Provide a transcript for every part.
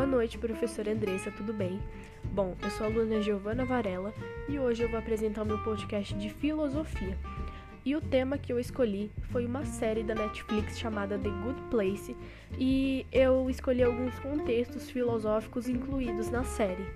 noite, professora Andressa, tudo bem? Bom, eu sou a aluna Giovana Varela e hoje eu vou apresentar o meu podcast de filosofia. E o tema que eu escolhi foi uma série da Netflix chamada The Good Place e eu escolhi alguns contextos filosóficos incluídos na série.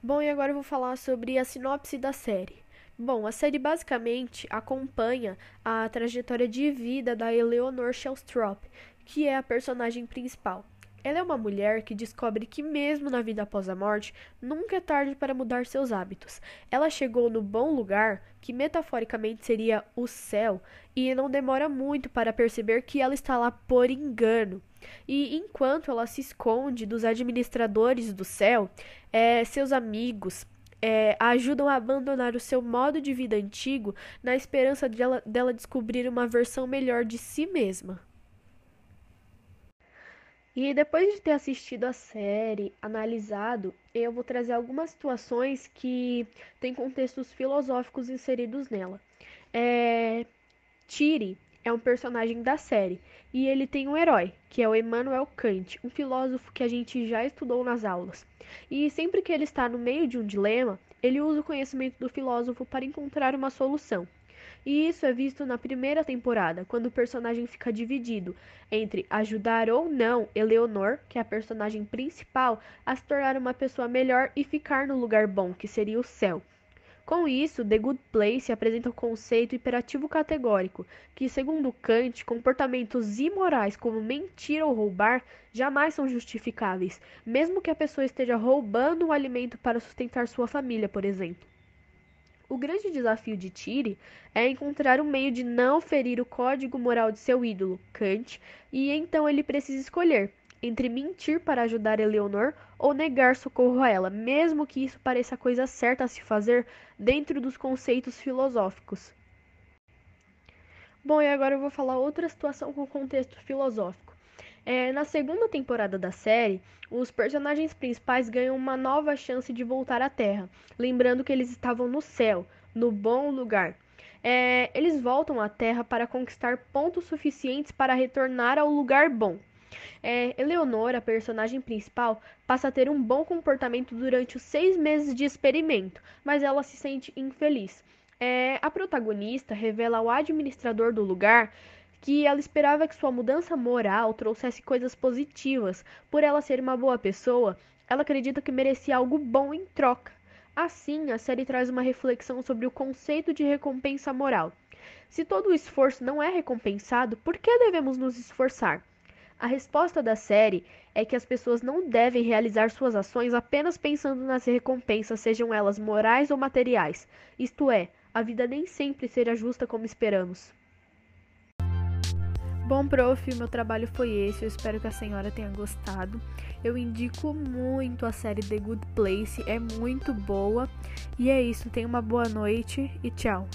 Bom, e agora eu vou falar sobre a sinopse da série. Bom, a série basicamente acompanha a trajetória de vida da Eleanor Shellstrop, que é a personagem principal. Ela é uma mulher que descobre que, mesmo na vida após a morte, nunca é tarde para mudar seus hábitos. Ela chegou no bom lugar, que metaforicamente seria o céu, e não demora muito para perceber que ela está lá por engano. E enquanto ela se esconde dos administradores do céu, é, seus amigos, é, ajudam a abandonar o seu modo de vida antigo na esperança dela, dela descobrir uma versão melhor de si mesma. E depois de ter assistido a série, analisado, eu vou trazer algumas situações que têm contextos filosóficos inseridos nela. É... Tiri é um personagem da série e ele tem um herói, que é o Emmanuel Kant, um filósofo que a gente já estudou nas aulas. E sempre que ele está no meio de um dilema, ele usa o conhecimento do filósofo para encontrar uma solução. E isso é visto na primeira temporada, quando o personagem fica dividido entre ajudar ou não Eleonor, que é a personagem principal, a se tornar uma pessoa melhor e ficar no lugar bom, que seria o céu. Com isso, The Good Place apresenta o conceito imperativo categórico, que, segundo Kant, comportamentos imorais como mentir ou roubar jamais são justificáveis, mesmo que a pessoa esteja roubando um alimento para sustentar sua família, por exemplo. O grande desafio de Tire é encontrar um meio de não ferir o código moral de seu ídolo, Kant, e então ele precisa escolher entre mentir para ajudar Eleonor ou negar socorro a ela, mesmo que isso pareça a coisa certa a se fazer dentro dos conceitos filosóficos. Bom, e agora eu vou falar outra situação com contexto filosófico. É, na segunda temporada da série, os personagens principais ganham uma nova chance de voltar à Terra, lembrando que eles estavam no céu, no bom lugar. É, eles voltam à Terra para conquistar pontos suficientes para retornar ao lugar bom. É, Eleonora, a personagem principal, passa a ter um bom comportamento durante os seis meses de experimento, mas ela se sente infeliz. É, a protagonista revela ao administrador do lugar que ela esperava que sua mudança moral trouxesse coisas positivas. Por ela ser uma boa pessoa, ela acredita que merecia algo bom em troca. Assim, a série traz uma reflexão sobre o conceito de recompensa moral. Se todo o esforço não é recompensado, por que devemos nos esforçar? A resposta da série é que as pessoas não devem realizar suas ações apenas pensando nas recompensas, sejam elas morais ou materiais. Isto é, a vida nem sempre será justa como esperamos. Bom, prof, meu trabalho foi esse. Eu espero que a senhora tenha gostado. Eu indico muito a série The Good Place, é muito boa. E é isso, tenha uma boa noite e tchau.